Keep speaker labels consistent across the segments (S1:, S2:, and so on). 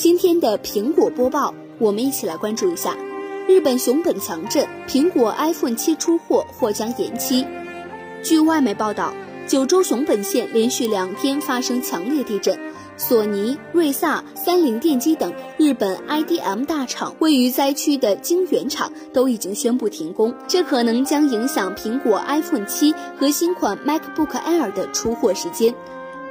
S1: 今天的苹果播报，我们一起来关注一下。日本熊本强震，苹果 iPhone 七出货或将延期。据外媒报道，九州熊本县连续两天发生强烈地震，索尼、瑞萨、三菱电机等日本 IDM 大厂位于灾区的晶圆厂都已经宣布停工，这可能将影响苹果 iPhone 七和新款 MacBook Air 的出货时间。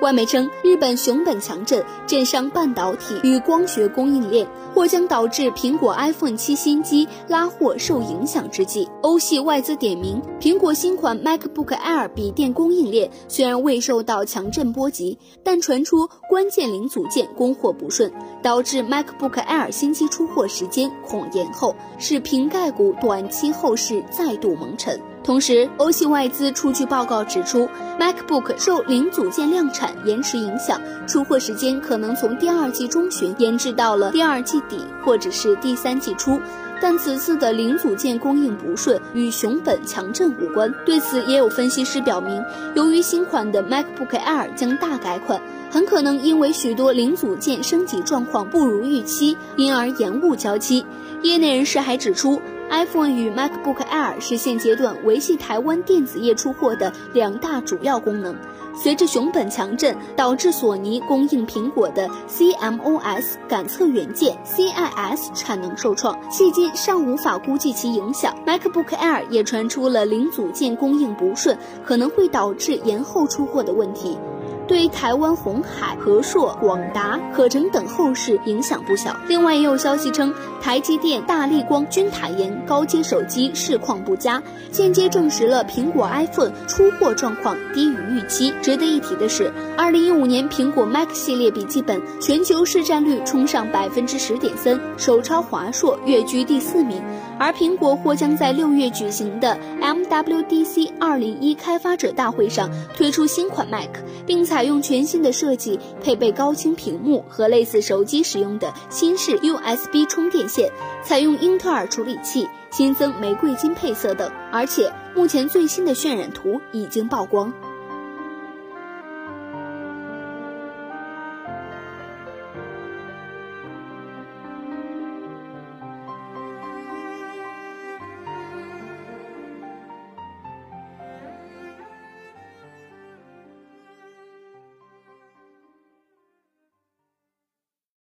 S1: 外媒称，日本熊本强震震伤半导体与光学供应链，或将导致苹果 iPhone 七新机拉货受影响之际，欧系外资点名，苹果新款 MacBook Air 笔电供应链虽然未受到强震波及，但传出关键零组件供货不顺，导致 MacBook Air 新机出货时间恐延后，使瓶盖股短期后市再度蒙尘。同时，欧系外资出具报告指出，MacBook 受零组件量产延迟影响，出货时间可能从第二季中旬延至到了第二季底或者是第三季初。但此次的零组件供应不顺与熊本强震无关。对此，也有分析师表明，由于新款的 MacBook Air 将大改款，很可能因为许多零组件升级状况不如预期，因而延误交期。业内人士还指出。iPhone 与 MacBook Air 是现阶段维系台湾电子业出货的两大主要功能。随着熊本强震导致索尼供应苹果的 CMOS 感测元件 CIS 产能受创，迄今尚无法估计其影响。MacBook Air 也传出了零组件供应不顺，可能会导致延后出货的问题。对台湾红海、和硕、广达、可成等后市影响不小。另外，也有消息称，台积电、大力光均坦言高阶手机市况不佳，间接证实了苹果 iPhone 出货状况低于预期。值得一提的是，二零一五年苹果 Mac 系列笔记本全球市占率冲上百分之十点三，首超华硕，跃居第四名。而苹果或将在六月举行的 MWDC 二零一开发者大会上推出新款 Mac，并采采用全新的设计，配备高清屏幕和类似手机使用的新式 USB 充电线，采用英特尔处理器，新增玫瑰金配色等。而且，目前最新的渲染图已经曝光。